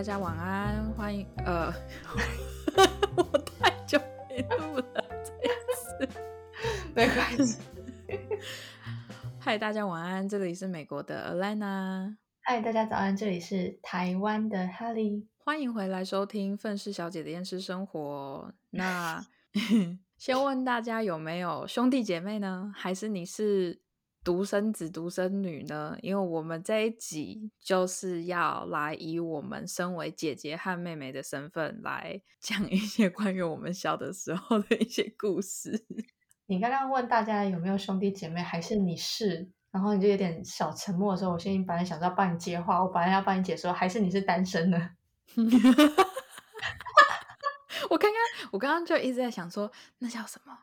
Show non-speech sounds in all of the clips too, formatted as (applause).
大家晚安，欢迎呃，我太久没录了，这次没关系。嗨，大家晚安，这里是美国的 Alana，嗨，大家早安，这里是台湾的 Holly，欢迎回来收听《愤世小姐的厌世生活》。那 (laughs) 先问大家有没有兄弟姐妹呢？还是你是？独生子、独生女呢？因为我们这一集就是要来以我们身为姐姐和妹妹的身份来 (laughs) 讲一些关于我们小的时候的一些故事。你刚刚问大家有没有兄弟姐妹，还是你是？然后你就有点小沉默的时候，我先本来想要帮你接话，我本来要帮你解说，还是你是单身呢？(laughs) 我刚刚我刚刚就一直在想说，那叫什么？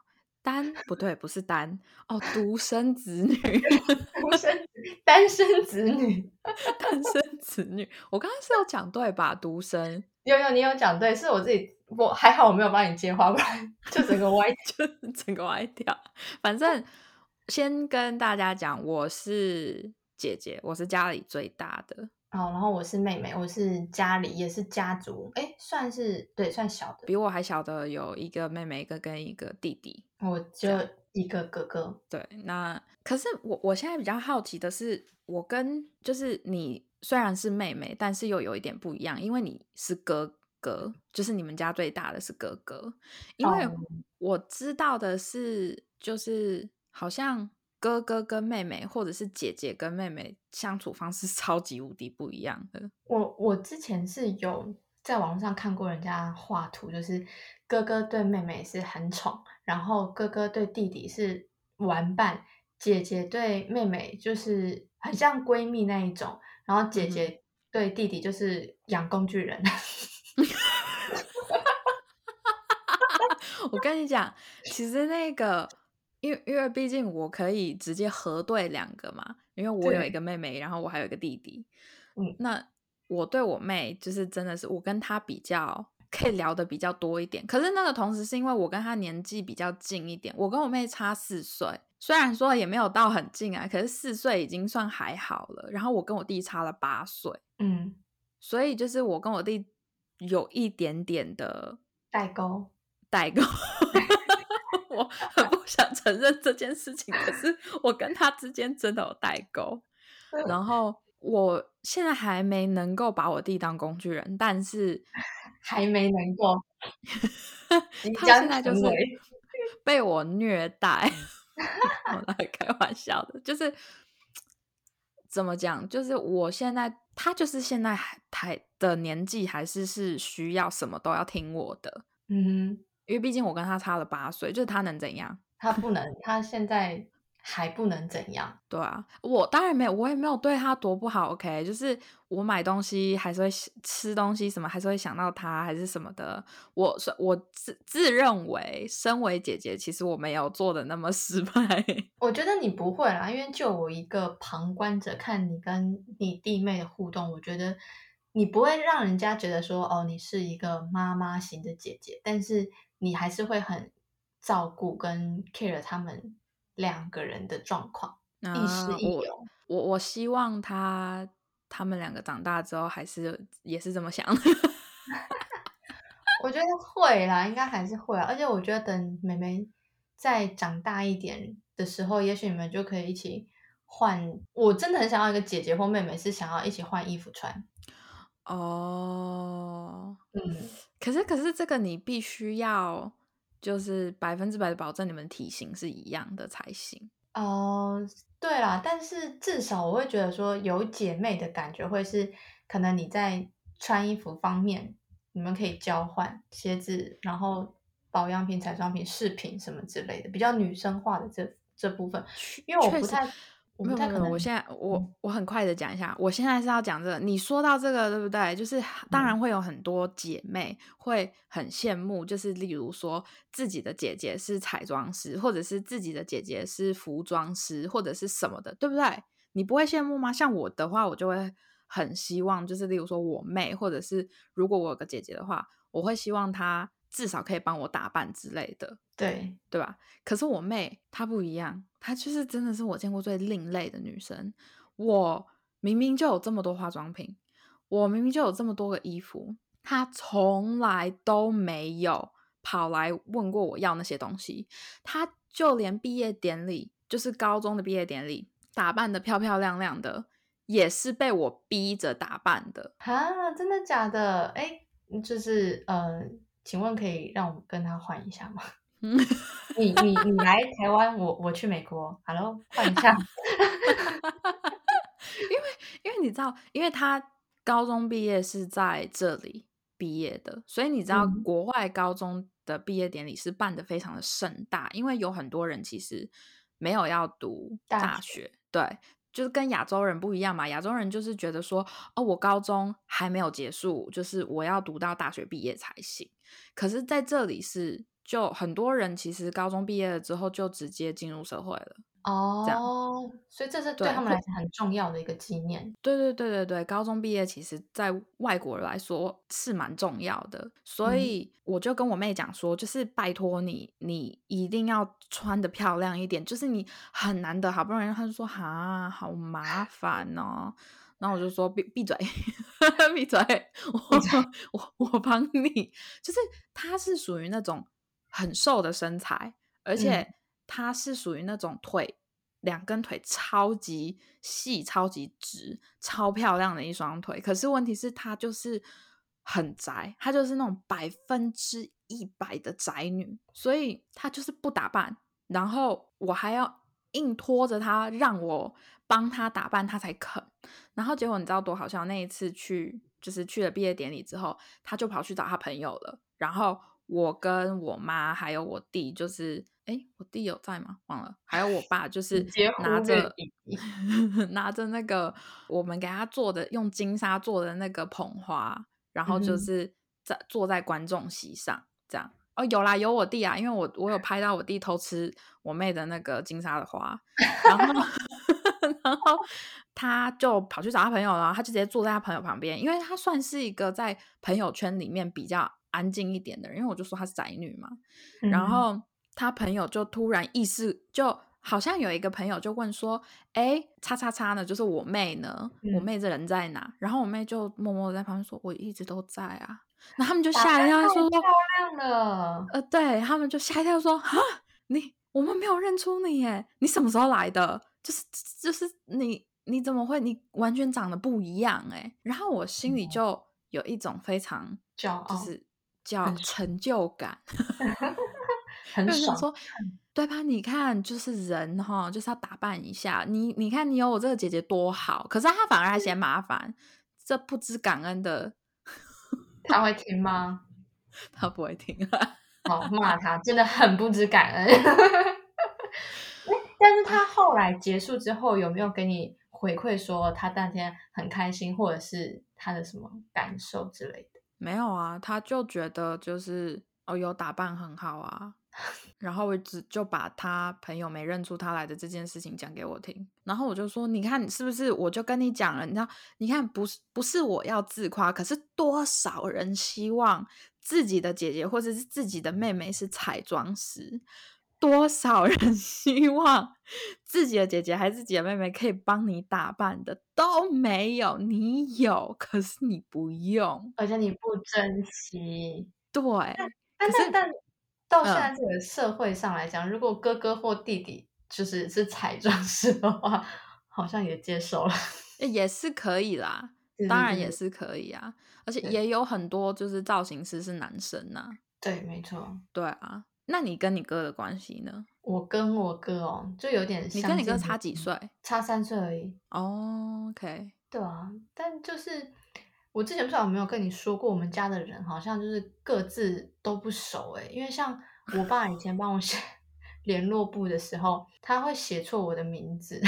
单 (laughs) 不对，不是单哦，独生子女，(laughs) 独生单身子女，(laughs) 单身子女。我刚刚是有讲对吧？独生有有，你有讲对，是我自己，我还好我没有帮你接话，不然就整个歪，就整个歪掉。反正先跟大家讲，我是姐姐，我是家里最大的。哦，然后我是妹妹，我是家里也是家族，哎，算是对，算小的。比我还小的有一个妹妹，一个跟一个弟弟，我就一个哥哥。对，那可是我我现在比较好奇的是，我跟就是你虽然是妹妹，但是又有一点不一样，因为你是哥哥，就是你们家最大的是哥哥。因为我知道的是，就是好像。哥哥跟妹妹，或者是姐姐跟妹妹相处方式 (laughs) 超级无敌不一样的。我我之前是有在网上看过人家画图，就是哥哥对妹妹是很宠，然后哥哥对弟弟是玩伴，姐姐对妹妹就是很像闺蜜那一种，然后姐姐对弟弟就是养工具人。(laughs) 我跟你讲，其实那个。因为因为毕竟我可以直接核对两个嘛，因为我有一个妹妹，然后我还有一个弟弟。嗯，那我对我妹就是真的是我跟她比较可以聊的比较多一点。可是那个同时是因为我跟她年纪比较近一点，我跟我妹差四岁，虽然说也没有到很近啊，可是四岁已经算还好了。然后我跟我弟差了八岁，嗯，所以就是我跟我弟有一点点的代沟，代沟。我很不想承认这件事情，可是我跟他之间真的有代沟。(laughs) 然后我现在还没能够把我弟当工具人，但是 (laughs) 还没能够，(laughs) 他现在就是被我虐待。我来开玩笑的，就是怎么讲？就是我现在他就是现在还还的年纪，还是是需要什么都要听我的。嗯。因为毕竟我跟他差了八岁，就是他能怎样？他不能，他现在还不能怎样？对啊，我当然没有，我也没有对他多不好。OK，就是我买东西还是会吃东西什么，还是会想到他，还是什么的。我我自自认为，身为姐姐，其实我没有做的那么失败。我觉得你不会啦，因为就我一个旁观者看你跟你弟妹的互动，我觉得你不会让人家觉得说哦，你是一个妈妈型的姐姐，但是。你还是会很照顾跟 care 他们两个人的状况，亦师亦友。我我希望他他们两个长大之后还是也是这么想。(laughs) 我觉得会啦，应该还是会啊。而且我觉得等妹妹再长大一点的时候，也许你们就可以一起换。我真的很想要一个姐姐或妹妹，是想要一起换衣服穿。哦，嗯。可是，可是这个你必须要就是百分之百的保证你们体型是一样的才行。哦，对啦，但是至少我会觉得说有姐妹的感觉会是，可能你在穿衣服方面你们可以交换鞋子，然后保养品、彩妆品、饰品什么之类的，比较女生化的这这部分，因为我不太。没有没有，我现在我我很快的讲一下，我现在是要讲这个。你说到这个对不对？就是当然会有很多姐妹会很羡慕，就是例如说自己的姐姐是彩妆师，或者是自己的姐姐是服装师，或者是什么的，对不对？你不会羡慕吗？像我的话，我就会很希望，就是例如说我妹，或者是如果我有个姐姐的话，我会希望她。至少可以帮我打扮之类的，对对吧？可是我妹她不一样，她就是真的是我见过最另类的女生。我明明就有这么多化妆品，我明明就有这么多个衣服，她从来都没有跑来问过我要那些东西。她就连毕业典礼，就是高中的毕业典礼，打扮的漂漂亮亮的，也是被我逼着打扮的。啊，真的假的？哎，就是呃，请问可以让我跟他换一下吗？(laughs) 你你你来台湾，我我去美国，Hello，换一下。(laughs) 因为因为你知道，因为他高中毕业是在这里毕业的，所以你知道国外高中的毕业典礼是办的非常的盛大，因为有很多人其实没有要读大学，对，就是跟亚洲人不一样嘛。亚洲人就是觉得说，哦，我高中还没有结束，就是我要读到大学毕业才行。可是在这里是。就很多人其实高中毕业了之后就直接进入社会了哦，所以这是对他们来讲很重要的一个纪念。对对对对对，高中毕业其实在外国人来说是蛮重要的，所以我就跟我妹讲说，就是拜托你，你一定要穿的漂亮一点，就是你很难得好不容易，她就说哈，好麻烦哦。然后我就说闭闭嘴，闭嘴，(laughs) 我 (laughs) 我我帮你，就是他是属于那种。很瘦的身材，而且她是属于那种腿两根腿超级细、超级直、超漂亮的一双腿。可是问题是，她就是很宅，她就是那种百分之一百的宅女，所以她就是不打扮。然后我还要硬拖着她，让我帮她打扮，她才肯。然后结果你知道多好笑？那一次去就是去了毕业典礼之后，她就跑去找她朋友了，然后。我跟我妈还有我弟，就是哎，我弟有在吗？忘了。还有我爸，就是拿着拿着那个我们给他做的用金沙做的那个捧花，然后就是在坐在观众席上这样。哦，有啦，有我弟啊，因为我我有拍到我弟偷吃我妹的那个金沙的花，然后 (laughs) 然后他就跑去找他朋友了，他就直接坐在他朋友旁边，因为他算是一个在朋友圈里面比较。安静一点的人，因为我就说她是宅女嘛，然后她朋友就突然意识，就好像有一个朋友就问说：“哎，叉叉叉呢？就是我妹呢？我妹这人在哪？”然后我妹就默默在旁边说：“我一直都在啊。”然后他们就吓一跳，说：“漂亮了。”呃，对他们就吓一跳，说：“哈，你我们没有认出你耶，你什么时候来的？就是就是你你怎么会？你完全长得不一样哎。”然后我心里就有一种非常骄傲，就是。叫成就感，(laughs) 很爽，说对吧？你看，就是人哈，就是要打扮一下。你你看，你有我这个姐姐多好，可是她反而还嫌麻烦，这不知感恩的。(laughs) 他会听吗？(laughs) 他不会听。好骂他，真的很不知感恩。但是他后来结束之后，有没有给你回馈说他当天很开心，或者是他的什么感受之类的？没有啊，他就觉得就是哦，有打扮很好啊，(laughs) 然后我只就把他朋友没认出他来的这件事情讲给我听，然后我就说，你看是不是？我就跟你讲了，你知道，你看不是不是我要自夸，可是多少人希望自己的姐姐或者是自己的妹妹是彩妆师。多少人 (laughs) 希望自己的姐姐还是自己的妹妹可以帮你打扮的都没有，你有，可是你不用，而且你不珍惜。对，但是但到现在这个社会上来讲，如果哥哥或弟弟就是是彩妆师的话，好像也接受了，也是可以啦，(laughs) 当然也是可以啊，而且也有很多就是造型师是男生呐。对，没错，对啊。那你跟你哥的关系呢？我跟我哥哦，就有点。你跟你哥差几岁？差三岁而已。哦，OK。对啊，但就是我之前不知道有没有跟你说过，我们家的人好像就是各自都不熟哎。因为像我爸以前帮我写 (laughs) 联络簿的时候，他会写错我的名字。(laughs)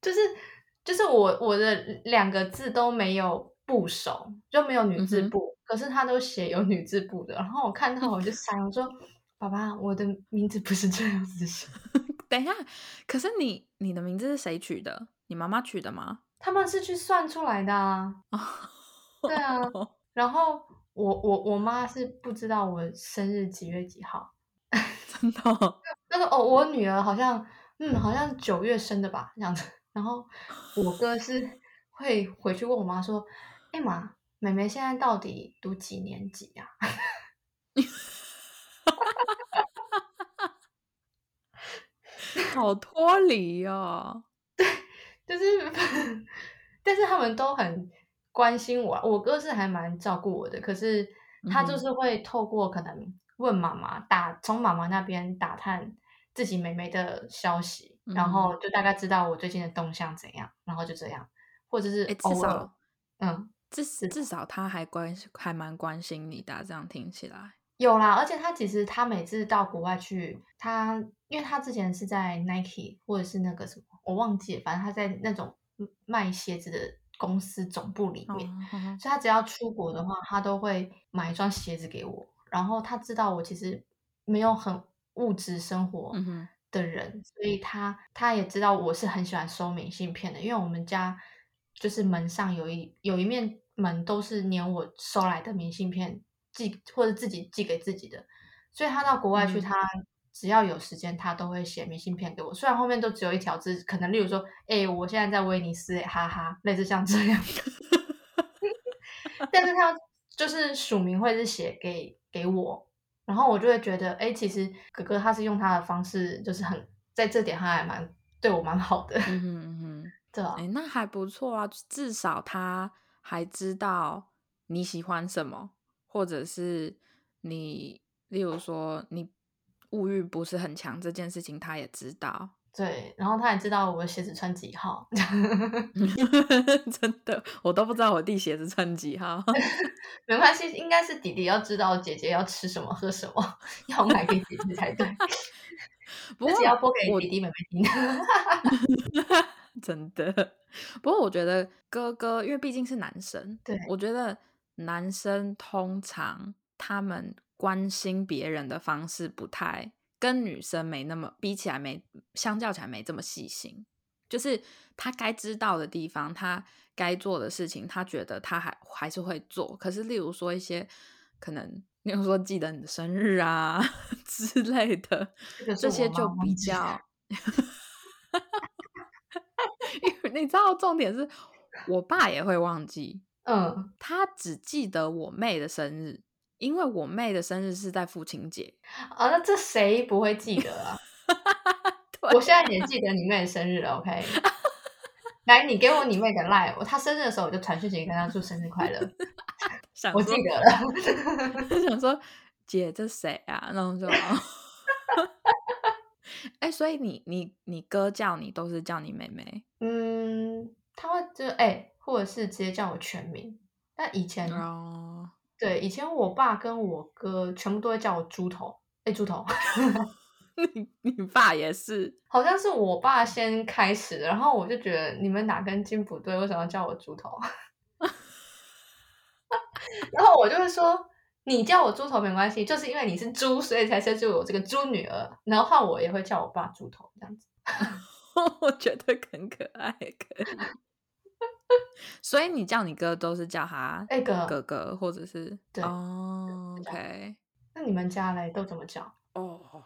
就是就是我我的两个字都没有。部首就没有女字部，可是他都写有女字部的。然后我看到我就想，我说：“爸爸，我的名字不是这样子写。(laughs) ”等一下，可是你你的名字是谁取的？你妈妈取的吗？他们是去算出来的啊。对啊。(laughs) 然后我我我妈是不知道我生日几月几号，(laughs) 真的。那个哦，我女儿好像嗯，好像九月生的吧，这样子。然后我哥是会回去问我妈说：“哎妈，妹妹现在到底读几年级呀？” (laughs) 好脱离哦。(laughs) 就是，但是他们都很关心我。我哥是还蛮照顾我的，可是他就是会透过可能问妈妈打，从妈妈那边打探自己妹妹的消息，然后就大概知道我最近的动向怎样，然后就这样，或者是偶尔，嗯，至至少他还关还蛮关心你的，这样听起来有啦。而且他其实他每次到国外去，他因为他之前是在 Nike 或者是那个什么。我忘记了，反正他在那种卖鞋子的公司总部里面，所以他只要出国的话，他都会买一双鞋子给我。然后他知道我其实没有很物质生活的人，所以他他也知道我是很喜欢收明信片的，因为我们家就是门上有一有一面门都是粘我收来的明信片寄或者自己寄给自己的，所以他到国外去他。只要有时间，他都会写明信片给我。虽然后面都只有一条字，可能例如说：“哎，我现在在威尼斯，哈哈。”类似像这样。(laughs) 但是他就是署名会是写给给我，然后我就会觉得，哎，其实哥哥他是用他的方式，就是很在这点他还蛮对我蛮好的。嗯嗯嗯，对啊。哎，那还不错啊，至少他还知道你喜欢什么，或者是你，例如说你。物欲不是很强这件事情，他也知道。对，然后他也知道我的鞋子穿几号。(laughs) 真的，我都不知道我弟鞋子穿几号。(laughs) 没关系，应该是弟弟要知道姐姐要吃什么、喝什么，要买给姐姐才对。(laughs) 不过要播给弟弟妹妹听。(laughs) 真的，不过我觉得哥哥，因为毕竟是男生，对我觉得男生通常他们。关心别人的方式不太跟女生没那么比起来没相较起来没这么细心，就是他该知道的地方，他该做的事情，他觉得他还还是会做。可是例如说一些可能，例如说记得你的生日啊 (laughs) 之类的，这些就比较，(laughs) 你知道重点是我爸也会忘记，嗯，他只记得我妹的生日。因为我妹的生日是在父亲节啊，(laughs) 那这谁不会记得啊？(laughs) 我现在也记得你妹的生日了，OK？(laughs) 来，你给我你妹的 line，我她生日的时候我就传讯息跟她祝生日快乐。我记得了，想说姐这谁啊？然后就，哎，所以你你你哥叫你都是叫你妹妹？嗯，他会就哎，或者是直接叫我全名。但以前。对，以前我爸跟我哥全部都会叫我猪头，哎，猪头。(laughs) 你你爸也是？好像是我爸先开始，然后我就觉得你们哪根筋不对，为什么要叫我猪头？(laughs) 然后我就会说，你叫我猪头没关系，就是因为你是猪，所以才生出我这个猪女儿。然后换我也会叫我爸猪头这样子，(laughs) (laughs) 我觉得很可爱，可以。(laughs) 所以你叫你哥都是叫他哥哥哥，或者是对哦，OK。那你们家嘞都怎么叫？哦，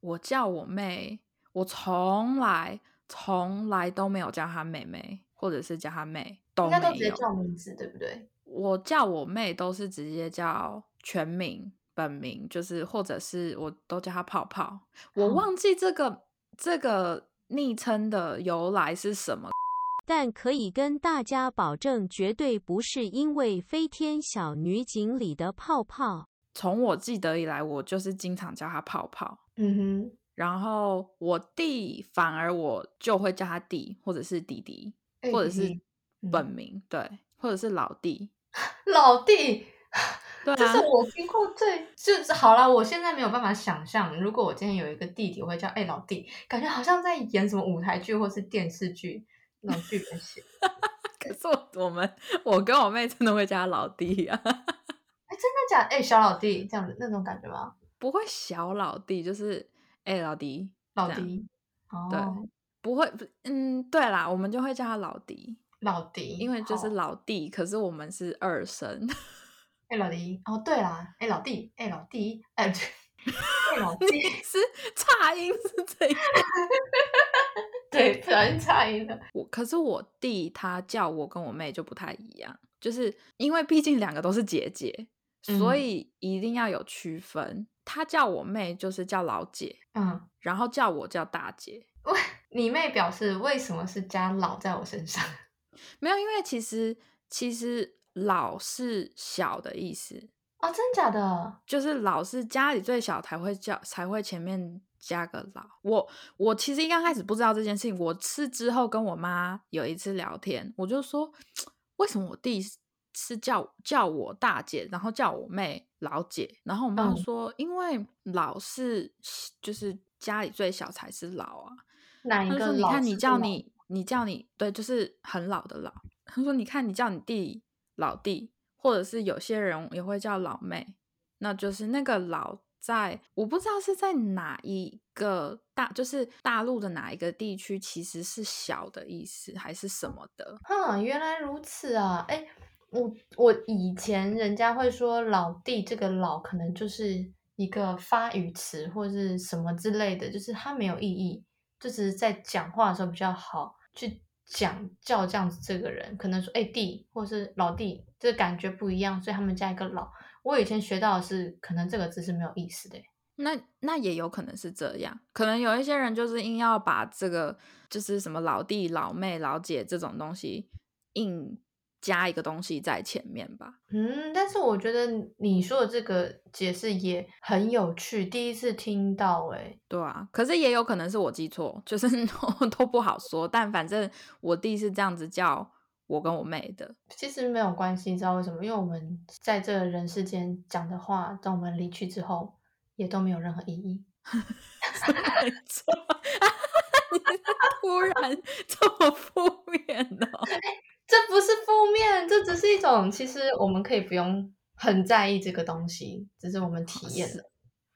我叫我妹，我从来从来都没有叫她妹妹，或者是叫她妹，应该都直接叫名字，对不对？我叫我妹都是直接叫全名、本名，就是或者是我都叫她泡泡。我忘记这个这个昵称的由来是什么。但可以跟大家保证，绝对不是因为飞天小女警里的泡泡。从我记得以来，我就是经常叫他泡泡。嗯哼，然后我弟反而我就会叫他弟，或者是弟弟，或者是本名，对，或者是老弟。(laughs) 老弟，对，这是我听过最就是好了。我现在没有办法想象，如果我今天有一个弟弟，我会叫哎老弟，感觉好像在演什么舞台剧或是电视剧。那种剧本写，(laughs) 可是我我们我跟我妹真的会叫他老弟啊！(laughs) 哎，真的假？哎，小老弟这样子那种感觉吗？不会，小老弟就是哎老弟，老弟哦，对，不会，嗯，对啦，我们就会叫他老弟，老弟，因为就是老弟，可是我们是二声。哎，老弟，哦，对啦，哎，老弟，哎，(laughs) 老弟，哎，哎，老弟是差音是这样。(laughs) 对，不小心差音了。我可是我弟他叫我跟我妹就不太一样，就是因为毕竟两个都是姐姐，所嗯以一定要有区分。他叫我妹就是叫老姐，嗯，然后叫我叫大姐。你妹表示为什么是加老在我身上？(laughs) 没有，因为其实其实老是小的意思，哦，真假的？就是老是家里最小才会叫才会前面加个老。我我其实一刚开始不知道这件事情，我是之后跟我妈有一次聊天，我就说为什么我弟是叫叫我大姐，然后叫我妹老姐，然后我妈嗯说、因为老是就是家里最小才是老啊。哪一他就说：“你看，你叫你，你叫你，对，就是很老的老。”他说：“你看，你叫你弟老弟，或者是有些人也会叫老妹，那就是那个老在，我不知道是在哪一个大，就是大陆的哪一个地区，其实是小的意思，还是什么的？哈，原来如此啊！哎，我我以前人家会说老弟，这个老可能就是一个发语词或是什么之类的，就是它没有意义，就是在讲话的时候比较好去讲叫这样子这个人，可能说哎弟或是老弟，这感觉不一样，所以他们加一个老。我以前学到的是，可能这个字是没有意思的。那那也有可能是这样，可能有一些人就是硬要把这个就是什么老弟、老妹、老姐这种东西硬加一个东西在前面吧。嗯，但是我觉得你说的这个解释也很有趣，第一次听到哎。对啊，可是也有可能是我记错，就是 (laughs) 都不好说。但反正我弟是这样子叫我跟我妹的，其实没有关系，你知道为什么？因为我们在这人世间讲的话，等我们离去之后，也都没有任何意义。(laughs) 没错。(laughs) 你突然这么负面哦？这不是负面，这只是一种，其实我们可以不用很在意这个东西，只是我们体验了。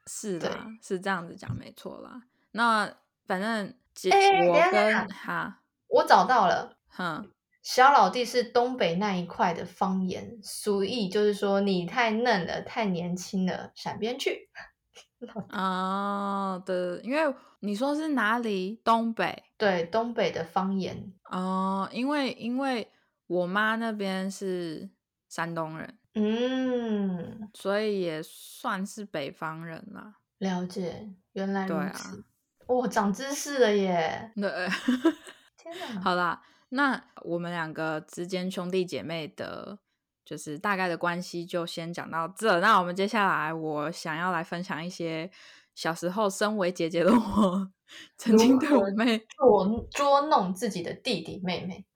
是的，是这样子讲没错啦。那反正姐哎哎我跟哈我找到了，哼。小老弟是东北那一块的方言，俗意就是说你太嫩了，太年轻了，闪边去。(laughs) 哦，对，因为你说是哪里？东北对，东北的方言。哦，因为因为我妈那边是山东人，嗯，所以也算是北方人啦。了解，原来如对啊此。哦，长知识了耶！对，(laughs) 天哪，好啦，那我们两个之间兄弟姐妹的，就是大概的关系就先讲到这。那我们接下来，我想要来分享一些小时候身为姐姐的我 (laughs) 曾经对我妹捉捉弄自己的弟弟妹妹。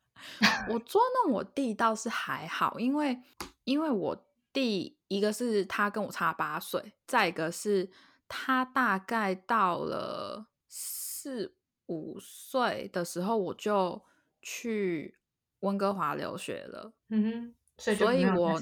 我捉弄我弟倒是还好，因为因为我弟一个是他跟我差八岁，再一个是他大概到了四五岁的时候，我就去温哥华留学了。嗯哼，所以我。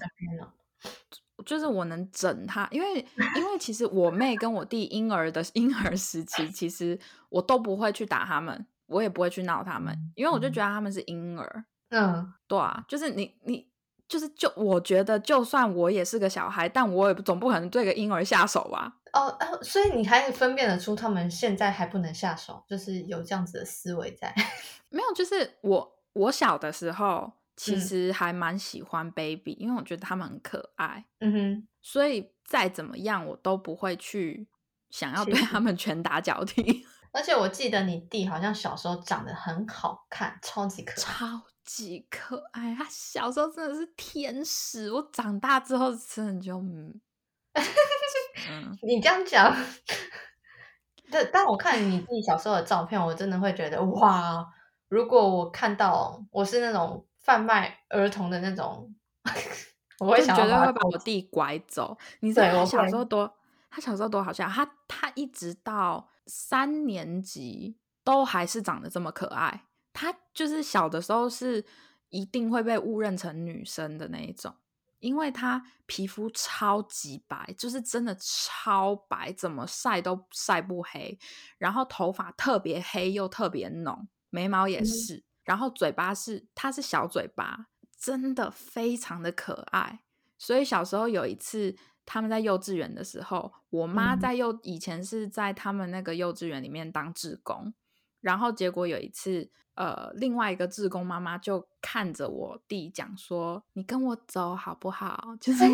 就是我能整他，因为因为其实我妹跟我弟婴儿的 (laughs) 婴儿时期，其实我都不会去打他们，我也不会去闹他们，因为我就觉得他们是婴儿。嗯，对啊，就是你你就是就我觉得，就算我也是个小孩，但我也总不可能对个婴儿下手吧？哦哦，所以你还分辨得出他们现在还不能下手，就是有这样子的思维在。(laughs) 没有，就是我我小的时候其嗯实还蛮喜欢 baby，、因为我觉得他们很可爱，嗯哼，所以再怎么样我都不会去想要对他们拳打脚踢，而且我记得你弟好像小时候长得很好看，超级可爱。超级可爱。他小时候真的是天使，我长大之后真的就嗯 (laughs) 嗯。你这样讲，但，但我看你弟小时候的照片，我真的会觉得哇，如果我看到我是那种贩卖儿童的那种，我会想要把他对会把我弟拐走。你知道他小对我会时候多，他小时候多好笑，他他一直到三年级都还是长得这么可爱。他就是小的时候是一定会被误认成女生的那一种，因为他皮肤超级白，就是真的超白，怎么晒都晒不黑。然后头发特别黑又特别浓，眉毛也嗯是，然后嘴巴是他是小嘴巴，真的非常的可爱。所以小时候有一次，他们在幼稚园的时候，我妈嗯在幼以前是在他们那个幼稚园里面当志工，然后结果有一次，呃，另外一个志工妈妈就看着我弟讲说：“你跟我走好不好？”就是 (laughs) 我，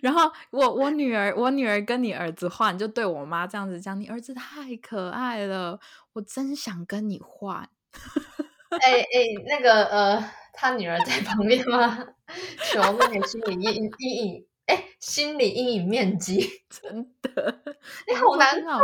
然后我我女儿我女儿跟你儿子换，就对我妈这样子讲：“你儿子太可爱了，我真想跟你换。”哎哎，那个呃，他女儿在旁边吗？(laughs) 求那个心理阴阴影，哎，心理阴影面积 (laughs) 真的，你好难过。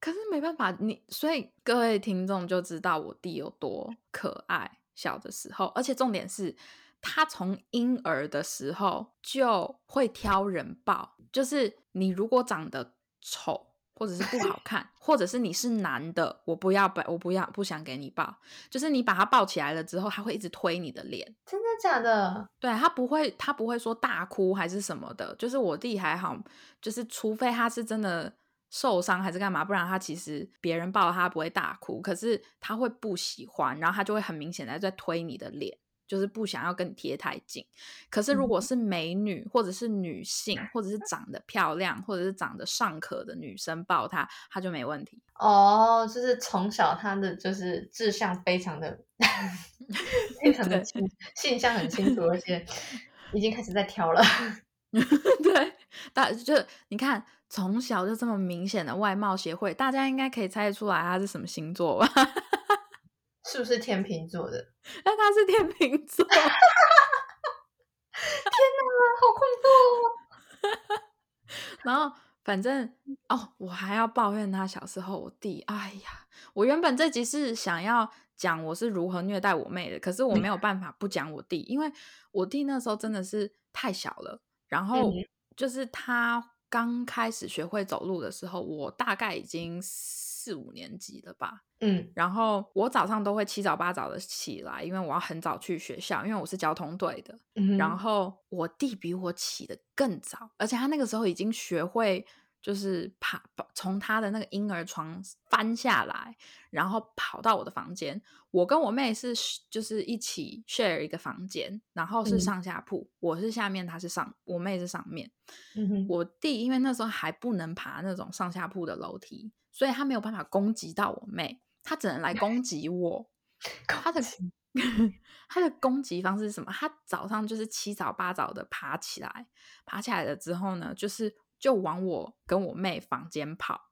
可是没办法，你所以各位听众就知道我弟有多可爱。小的时候，而且重点是他从婴儿的时候就会挑人抱，就是你如果长得丑。或者是不好看，或者是你是男的，我不要抱，我不要不想给你抱。就是你把他抱起来了之后，他会一直推你的脸。真的假的？对他不会，他不会说大哭还是什么的。就是我弟还好，就是除非他是真的受伤还是干嘛，不然他其实别人抱他不会大哭，可是他会不喜欢，然后他就会很明显的在推你的脸。就是不想要跟你贴太近，可是如果是美女或者是女性，或者是长得漂亮，或者是长得尚可的女生抱他，他就没问题。哦，就是从小他的就是志向非常的 (laughs) 非常的清，性向很清楚，而且 (laughs) 已经开始在挑了。(laughs) 对，大就你看从小就这么明显的外貌协会，大家应该可以猜得出来他是什么星座吧？是不是天秤座的？那他是天秤座。天哪，好恐怖！(laughs) 然后反正哦，我还要抱怨他小时候我弟。哎呀，我原本这集是想要讲我是如何虐待我妹的，可是我没有办法不讲我弟，因为我弟那时候真的是太小了。然后就是他刚开始学会走路的时候，我大概已经。四五年级了吧，嗯，然后我早上都会七早八早的起来，因为我要很早去学校，因为我是交通队的。然后我弟比我起的更早，而且他那个时候已经学会。就是爬从他的那个婴儿床翻下来，然后跑到我的房间。我跟我妹是就是一起 share 一个房间，然后是上下铺，我是下面，他是上，我妹是上面。我弟因为那时候还不能爬那种上下铺的楼梯，所以他没有办法攻击到我妹，他只能来攻击我。(laughs) 他的他 (laughs) 的攻击方式是什么？他早上就是七早八早的爬起来，爬起来了之后呢，就是。就往我跟我妹房间跑，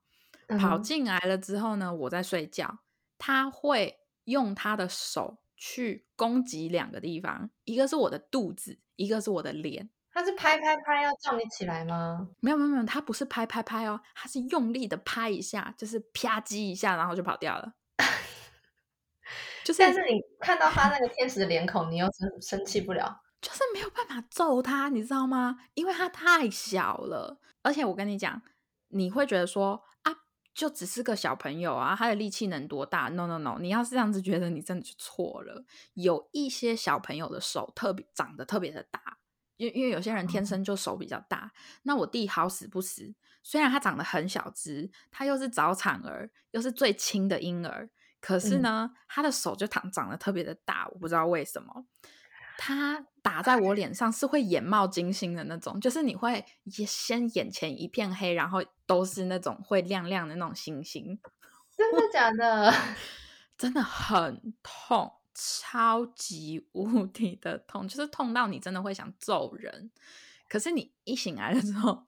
跑进来了之后呢，我在睡觉，他会用他的手去攻击两个地方，一个是我的肚子，一个是我的脸。他是拍拍拍要叫你起来吗？没有没有没有，他不是拍拍拍哦，他是用力的拍一下，就是啪叽一下，然后就跑掉了。就是，但是你看到他那个天使的脸孔，你又生生气不了。就是没有办法揍他，你知道吗？因为他太小了，而且我跟你讲，你会觉得说啊，就只是个小朋友啊，他的力气能多大？No No No，你要是这样子觉得，你真的就错了。有一些小朋友的手特别长得特别的大，因因为有些人天生就手比较大。那我弟好死不死，虽然他长得很小只，他又是早产儿，又是最轻的婴儿，可是呢，他的手就长长得特别的大，我不知道为什么。他打在我脸上是会眼冒金星的那种，就是你会先眼前一片黑，然后都是那种会亮亮的那种星星。真的假的？(laughs) 真的很痛，超级无敌的痛，就是痛到你真的会想揍人。可是你一醒来的时候，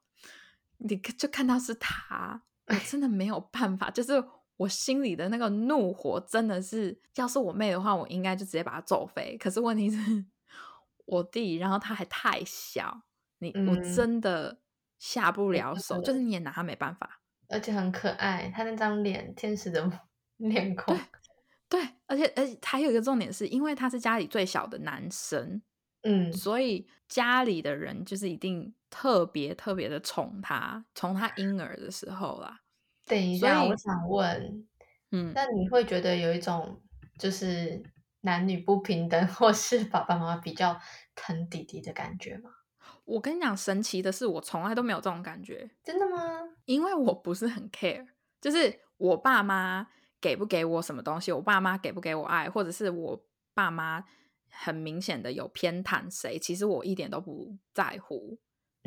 你就看到是他，我真的没有办法，就是我心里的那个怒火真的是，要是我妹的话，我应该就直接把她揍飞。可是问题是。我弟，然后他还太小，你我真的下不了手，就是你也拿他没办法。而且很可爱，他那张脸，天使的 (laughs) 脸孔。对，而且而且还有一个重点是，因为他是家里最小的男生，嗯，所以家里的人就是一定特别特别的宠他，从他婴儿的时候啦。等一下，我想问，嗯，那你会觉得有一种就是。男女不平等，或是爸爸妈妈比较疼弟弟的感觉吗？我跟你讲，神奇的是，我从来都没有这种感觉。真的吗？因为我不是很 care，就是我爸妈给不给我什么东西，我爸妈给不给我爱，或者是我爸妈很明显的有偏袒谁，其实我一点都不在乎。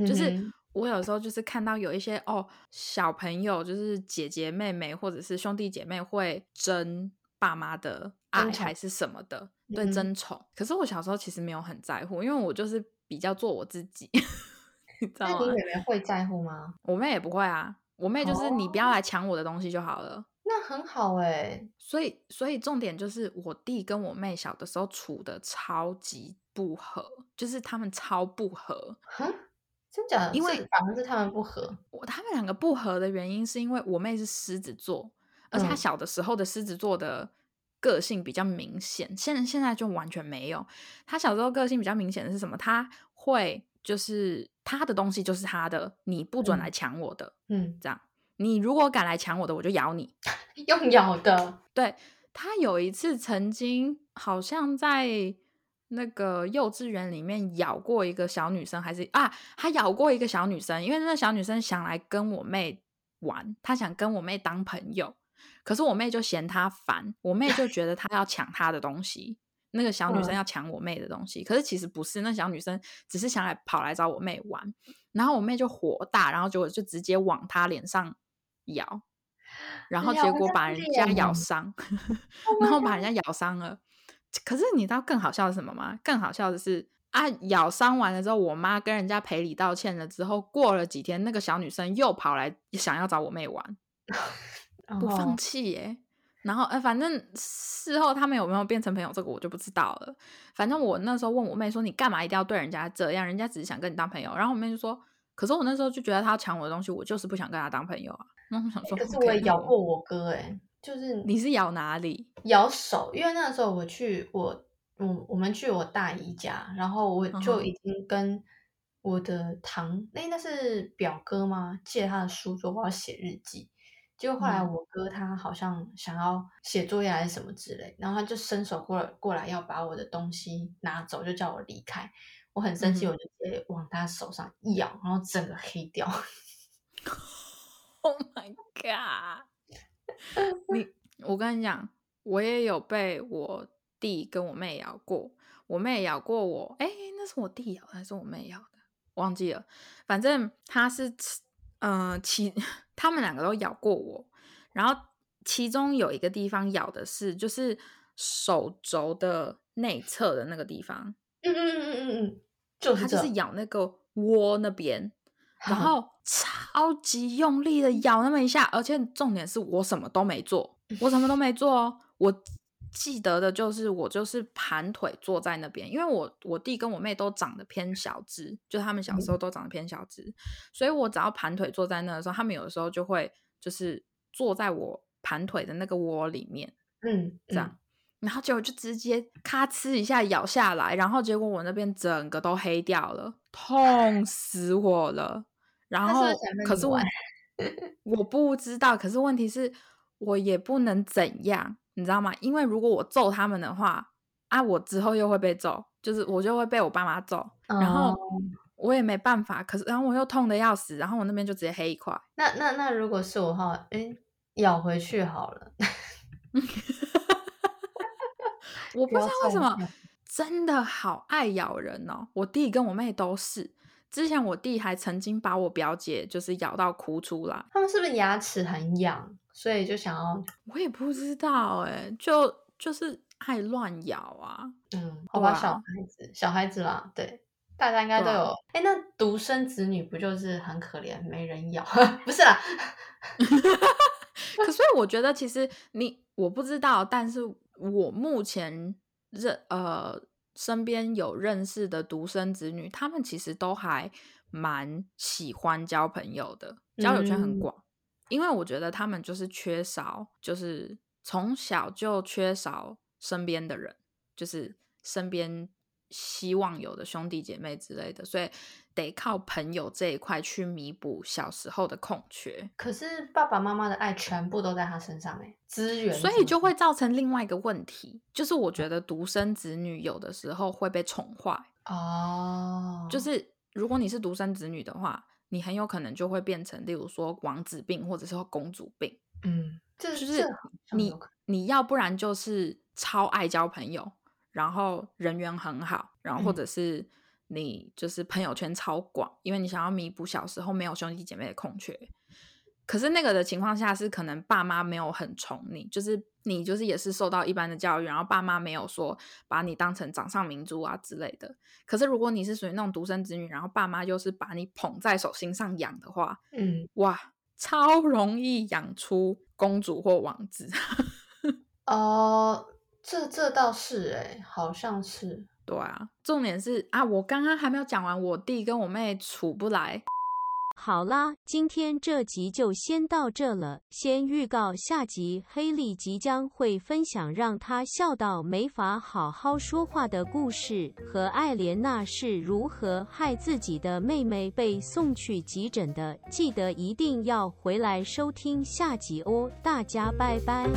就是我有时候就是看到有一些哦小朋友，就是姐姐妹妹或者是兄弟姐妹会争爸妈的爱还是什么的，对嗯争宠。可是我小时候其实没有很在乎，因为我就是比较做我自己，(laughs) 你知道吗那你妹？妹会在乎吗？我妹也不会啊，我妹就是你不要哦来抢我的东西就好了。那很好哎、所以，所以重点就是我弟跟我妹小的时候处的超级不合，就是他们超不合。哼，真假的？因为反而是他们不合。我他们两个不合的原因是因为我妹是狮子座，而且她嗯小的时候的狮子座的个性比较明显，现在现在就完全没有。她小时候个性比较明显的是什么？她会就是她的东西就是她的，你不准来嗯抢我的，嗯，这样。你如果敢来抢我的，我就咬你。(laughs) 用咬的。对他有一次曾经好像在那个幼稚园里面咬过一个小女生，还是啊，他咬过一个小女生，因为那小女生想来跟我妹玩，她想跟我妹当朋友，可是我妹就嫌她烦，我妹就觉得她要抢她的东西。那个小女生嗯要抢我妹的东西，可是其实不是，那小女生只是想来跑来找我妹玩，然后我妹就火大，然后结果就直接往她脸上咬，然后结果把人家咬伤，然后把人家咬伤了。可是你知道更好笑的是什么吗？更好笑的是啊，咬伤完了之后，我妈跟人家赔礼道歉了之后，过了几天，那个小女生又跑来想要找我妹玩，(laughs) 不放哦弃耶。然后，呃，反正事后他们有没有变成朋友，这个我就不知道了。反正我那时候问我妹说：“你干嘛一定要对人家这样？人家只是想跟你当朋友。”然后我妹就说：“可是我那时候就觉得他要抢我的东西，我就是不想跟他当朋友啊。”然后我想说：“可是我也咬过我哥哎、就是你是咬哪里？咬手，因为那个时候我去我我我们去我大姨家，然后我就已经跟我的堂那那是表哥吗？借他的书桌，我要写日记。结果后来嗯我哥他好像想要写作业还是什么之类，然后他就伸手过来过来要把我的东西拿走，就叫我离开。我很生气，嗯我就直接往他手上一咬，然后整个黑掉。(laughs) Oh my god！你，我跟你讲，我也有被我弟跟我妹咬过，我妹咬过我，哎，那是我弟咬的还是我妹咬的？忘记了，反正他是，嗯、呃，其他们两个都咬过我，然后其中有一个地方咬的是就是手肘的内侧的那个地方，嗯嗯嗯嗯嗯嗯，就是这它就是咬那个窝那边，(laughs) 然后超级用力的咬那么一下，而且重点是我什么都没做，我什么都没做哦。我记得的就是我就是盘腿坐在那边，因为我我弟跟我妹都长得偏小只，就他们小时候都长得偏小只，所以我只要盘腿坐在那的时候，他们有的时候就会就是坐在我盘腿的那个窝里面。嗯这样，然后结果就直接咔哧一下咬下来，然后结果我那边整个都黑掉了，痛死我了。然后可是我 (laughs) 我不知道，可是问题是我也不能怎样，你知道吗？因为如果我揍他们的话，啊，我之后又会被揍，就是我就会被我爸妈揍，然后哦我也没办法。可是然后我又痛的要死，然后我那边就直接黑一块。那那那如果是我的话，哎，咬回去好了。(laughs) 我不知道为什么真的好爱咬人哦。我弟跟我妹都是，之前我弟还曾经把我表姐就是咬到哭出来，他们是不是牙齿很痒，所以就想要我也不知道哎、就就是爱乱咬啊。嗯，好吧，啊小孩子，小孩子啦，对，大家应该都有。哎、那独生子女不就是很可怜，没人咬？(laughs) 不是啦 (laughs) (laughs) 可所以我觉得其实你我不知道，但是我目前认呃身边有认识的独生子女，他们其实都还蛮喜欢交朋友的，交友圈很嗯广。因为我觉得他们就是缺少，就是从小就缺少身边的人，就是身边希望有的兄弟姐妹之类的，所以得靠朋友这一块去弥补小时候的空缺。可是爸爸妈妈的爱全部都在他身上、哎，资源，所以就会造成另外一个问题，就是我觉得独生子女有的时候会被宠坏，哦，就是如果你是独生子女的话，你很有可能就会变成，例如说王子病或者是公主病，嗯，这就是你你要不然就是超爱交朋友，然后人缘很好，然后或嗯者是你就是朋友圈超广，因为你想要弥补小时候没有兄弟姐妹的空缺。可是那个的情况下是可能爸妈没有很宠你，就是你就是也是受到一般的教育，然后爸妈没有说把你当成掌上明珠啊之类的。可是如果你是属于那种独生子女，然后爸妈又是把你捧在手心上养的话，嗯，哇，超容易养出公主或王子。(laughs) 哦，这这倒是诶，好像是。对啊，重点是啊，我刚刚还没有讲完，我弟跟我妹处不来。好啦，今天这集就先到这了。先预告下集，黑莉即将会分享让她笑到没法好好说话的故事，和艾莲娜是如何害自己的妹妹被送去急诊的。记得一定要回来收听下集哦，大家拜拜。